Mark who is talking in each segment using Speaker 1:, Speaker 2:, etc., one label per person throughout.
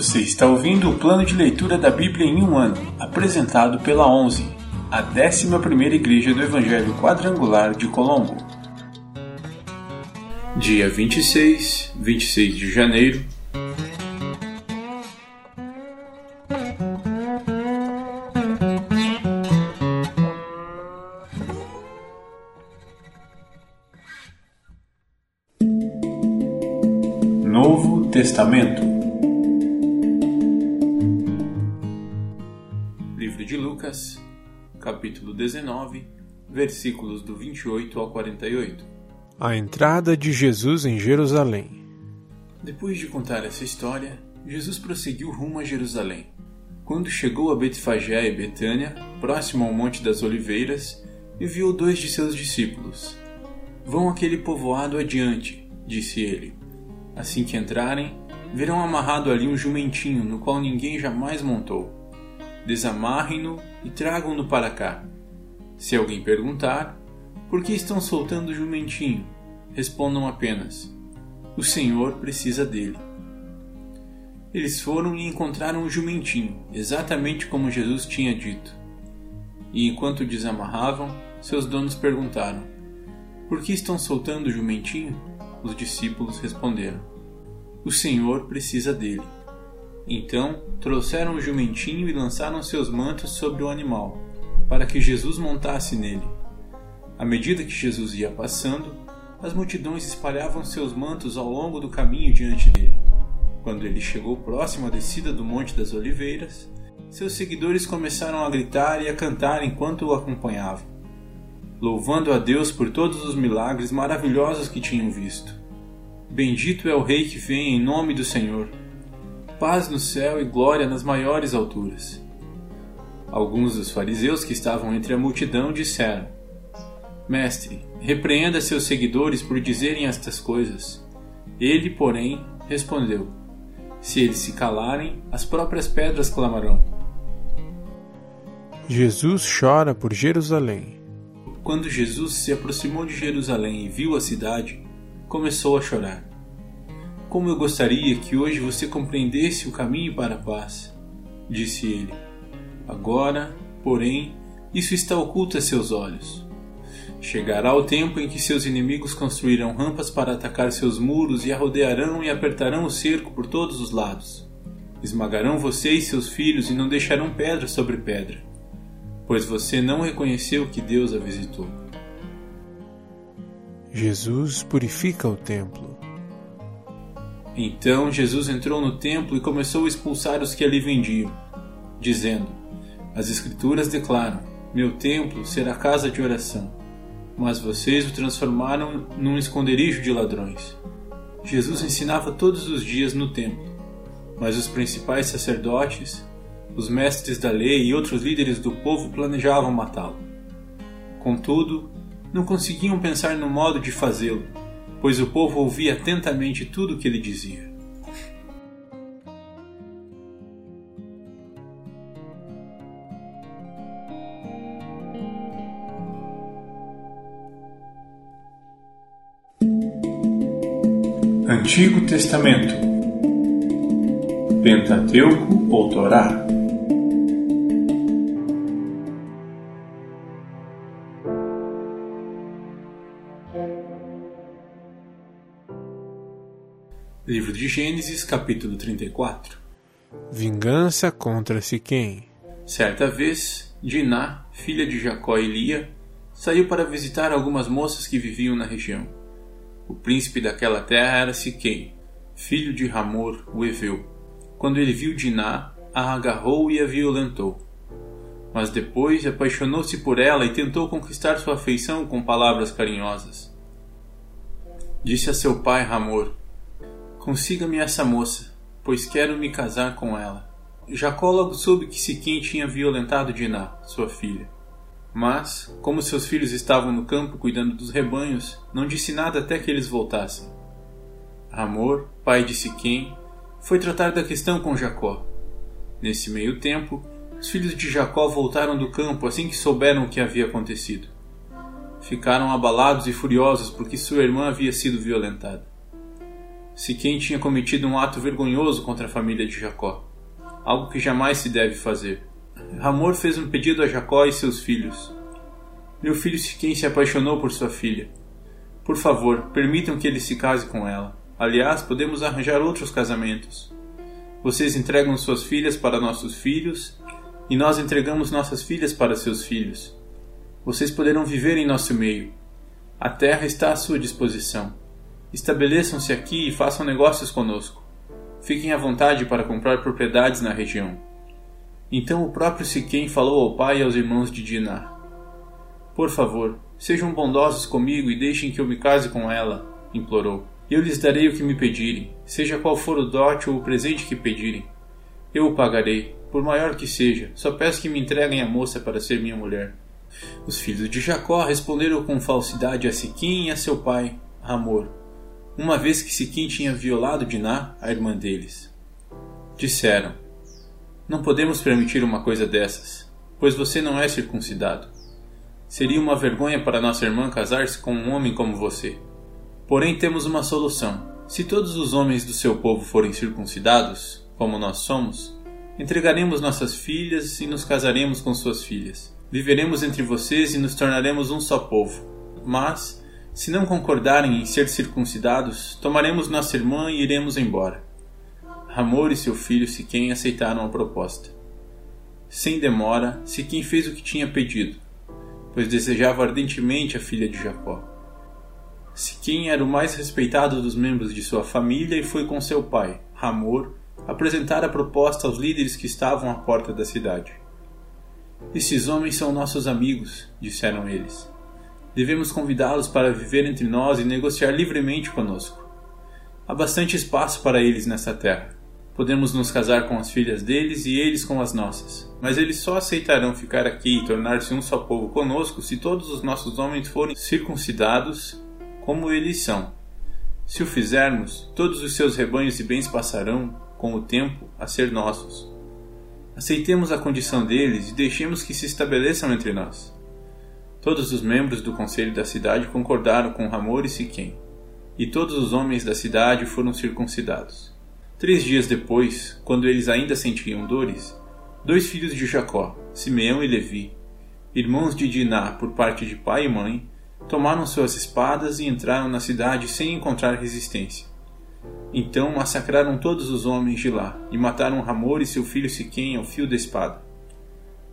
Speaker 1: Você está ouvindo o plano de leitura da Bíblia em um ano, apresentado pela 11, a 11 Igreja do Evangelho Quadrangular de Colombo. Dia 26, 26 de janeiro. Novo Testamento Livro de Lucas, capítulo 19, versículos do 28 ao 48.
Speaker 2: A entrada de Jesus em Jerusalém.
Speaker 1: Depois de contar essa história, Jesus prosseguiu rumo a Jerusalém. Quando chegou a Betfagé e Betânia, próximo ao Monte das Oliveiras, enviou dois de seus discípulos. Vão àquele povoado adiante, disse ele. Assim que entrarem, verão amarrado ali um jumentinho no qual ninguém jamais montou. Desamarrem-no e tragam-no para cá. Se alguém perguntar, por que estão soltando o jumentinho? Respondam apenas: O Senhor precisa dele. Eles foram e encontraram o jumentinho, exatamente como Jesus tinha dito. E enquanto desamarravam, seus donos perguntaram: Por que estão soltando o jumentinho? Os discípulos responderam: O Senhor precisa dele. Então trouxeram o jumentinho e lançaram seus mantos sobre o animal, para que Jesus montasse nele. À medida que Jesus ia passando, as multidões espalhavam seus mantos ao longo do caminho diante dele. Quando ele chegou próximo à descida do Monte das Oliveiras, seus seguidores começaram a gritar e a cantar enquanto o acompanhavam, louvando a Deus por todos os milagres maravilhosos que tinham visto. Bendito é o Rei que vem em nome do Senhor. Paz no céu e glória nas maiores alturas. Alguns dos fariseus que estavam entre a multidão disseram: Mestre, repreenda seus seguidores por dizerem estas coisas. Ele, porém, respondeu: Se eles se calarem, as próprias pedras clamarão.
Speaker 2: Jesus chora por Jerusalém.
Speaker 1: Quando Jesus se aproximou de Jerusalém e viu a cidade, começou a chorar. Como eu gostaria que hoje você compreendesse o caminho para a paz, disse ele. Agora, porém, isso está oculto a seus olhos. Chegará o tempo em que seus inimigos construirão rampas para atacar seus muros e a rodearão e apertarão o cerco por todos os lados. Esmagarão você e seus filhos e não deixarão pedra sobre pedra, pois você não reconheceu que Deus a visitou.
Speaker 2: Jesus purifica o templo.
Speaker 1: Então Jesus entrou no templo e começou a expulsar os que ali vendiam, dizendo: As Escrituras declaram: Meu templo será casa de oração mas vocês o transformaram num esconderijo de ladrões. Jesus ensinava todos os dias no templo, mas os principais sacerdotes, os mestres da lei e outros líderes do povo planejavam matá-lo. Contudo, não conseguiam pensar no modo de fazê-lo, pois o povo ouvia atentamente tudo o que ele dizia. Antigo Testamento Pentateuco ou Torá Livro de Gênesis, capítulo 34
Speaker 2: Vingança contra Siquém
Speaker 1: Certa vez, Diná, filha de Jacó e Lia, saiu para visitar algumas moças que viviam na região. O príncipe daquela terra era Siquém, filho de Ramor, o Eveu. Quando ele viu Diná, a agarrou e a violentou. Mas depois apaixonou-se por ela e tentou conquistar sua afeição com palavras carinhosas. Disse a seu pai Ramor: Consiga-me essa moça, pois quero me casar com ela. Jacó logo soube que Siquém tinha violentado Diná, sua filha. Mas, como seus filhos estavam no campo cuidando dos rebanhos, não disse nada até que eles voltassem. Amor, pai de Siquém, foi tratar da questão com Jacó. Nesse meio tempo, os filhos de Jacó voltaram do campo assim que souberam o que havia acontecido. Ficaram abalados e furiosos porque sua irmã havia sido violentada. Siquém tinha cometido um ato vergonhoso contra a família de Jacó, algo que jamais se deve fazer. Ramor fez um pedido a Jacó e seus filhos. Meu filho Siquém se apaixonou por sua filha. Por favor, permitam que ele se case com ela. Aliás, podemos arranjar outros casamentos. Vocês entregam suas filhas para nossos filhos e nós entregamos nossas filhas para seus filhos. Vocês poderão viver em nosso meio. A terra está à sua disposição. Estabeleçam-se aqui e façam negócios conosco. Fiquem à vontade para comprar propriedades na região. Então o próprio Siquém falou ao pai e aos irmãos de Diná: Por favor, sejam bondosos comigo e deixem que eu me case com ela, implorou. Eu lhes darei o que me pedirem, seja qual for o dote ou o presente que pedirem. Eu o pagarei, por maior que seja, só peço que me entreguem a moça para ser minha mulher. Os filhos de Jacó responderam com falsidade a Siquim e a seu pai, Ramor, uma vez que Siquim tinha violado Diná, a irmã deles. Disseram: Não podemos permitir uma coisa dessas, pois você não é circuncidado. Seria uma vergonha para nossa irmã casar-se com um homem como você. Porém, temos uma solução. Se todos os homens do seu povo forem circuncidados, como nós somos, entregaremos nossas filhas e nos casaremos com suas filhas. Viveremos entre vocês e nos tornaremos um só povo. Mas, se não concordarem em ser circuncidados, tomaremos nossa irmã e iremos embora. Ramor e seu filho Siquém aceitaram a proposta. Sem demora, Siquém fez o que tinha pedido, pois desejava ardentemente a filha de Jacó. Siquém era o mais respeitado dos membros de sua família e foi com seu pai, Ramor, apresentar a proposta aos líderes que estavam à porta da cidade. Esses homens são nossos amigos, disseram eles. Devemos convidá-los para viver entre nós e negociar livremente conosco. Há bastante espaço para eles nessa terra. Podemos nos casar com as filhas deles e eles com as nossas. Mas eles só aceitarão ficar aqui e tornar-se um só povo conosco se todos os nossos homens forem circuncidados como eles são. Se o fizermos, todos os seus rebanhos e bens passarão, com o tempo, a ser nossos. Aceitemos a condição deles e deixemos que se estabeleçam entre nós. Todos os membros do conselho da cidade concordaram com Ramor e Siquém, e todos os homens da cidade foram circuncidados. Três dias depois, quando eles ainda sentiam dores, dois filhos de Jacó, Simeão e Levi, irmãos de Diná por parte de pai e mãe, tomaram suas espadas e entraram na cidade sem encontrar resistência. Então massacraram todos os homens de lá e mataram Ramor e seu filho Siquém ao fio da espada.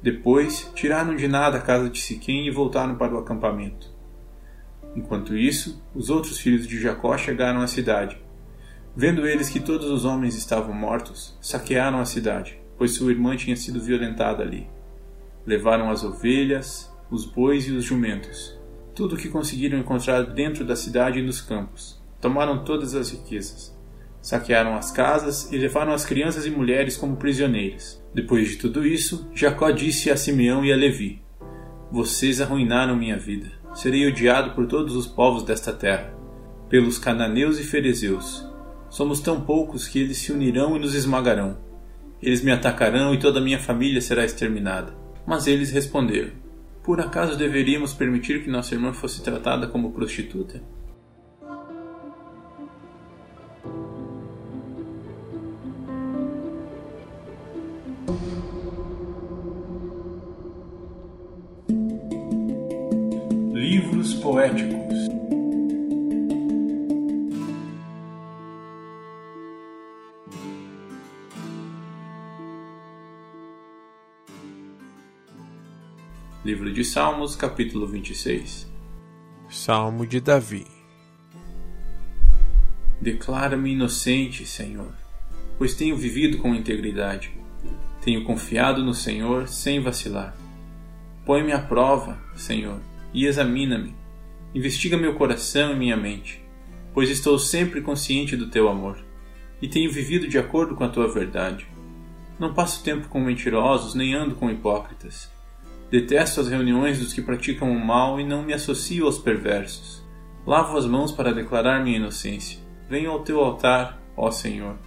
Speaker 1: Depois tiraram de nada a casa de Siquém e voltaram para o acampamento. Enquanto isso, os outros filhos de Jacó chegaram à cidade. Vendo eles que todos os homens estavam mortos, saquearam a cidade, pois sua irmã tinha sido violentada ali. Levaram as ovelhas, os bois e os jumentos, tudo o que conseguiram encontrar dentro da cidade e nos campos. Tomaram todas as riquezas saquearam as casas e levaram as crianças e mulheres como prisioneiras. Depois de tudo isso, Jacó disse a Simeão e a Levi: Vocês arruinaram minha vida. Serei odiado por todos os povos desta terra, pelos cananeus e ferezeus. Somos tão poucos que eles se unirão e nos esmagarão. Eles me atacarão e toda a minha família será exterminada. Mas eles responderam: Por acaso deveríamos permitir que nossa irmã fosse tratada como prostituta? Livros poéticos Livro de Salmos, capítulo 26
Speaker 2: Salmo de Davi
Speaker 1: Declara-me inocente, Senhor, pois tenho vivido com integridade. Tenho confiado no Senhor sem vacilar. Põe-me à prova, Senhor, e examina-me. Investiga meu coração e minha mente, pois estou sempre consciente do teu amor e tenho vivido de acordo com a tua verdade. Não passo tempo com mentirosos nem ando com hipócritas. Detesto as reuniões dos que praticam o mal e não me associo aos perversos. Lavo as mãos para declarar minha inocência. Venho ao teu altar, ó Senhor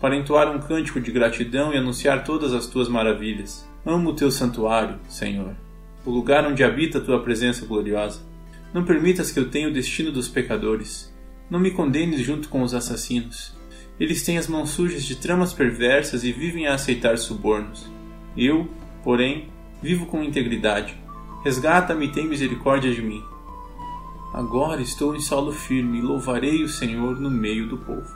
Speaker 1: para entoar um cântico de gratidão e anunciar todas as tuas maravilhas. Amo o teu santuário, Senhor, o lugar onde habita a tua presença gloriosa. Não permitas que eu tenha o destino dos pecadores, Não me condenes junto com os assassinos. Eles têm as mãos sujas de tramas perversas e vivem a aceitar subornos. Eu, porém, vivo com integridade. Resgata-me e tem misericórdia de mim. Agora estou em solo firme e louvarei o Senhor no meio do povo.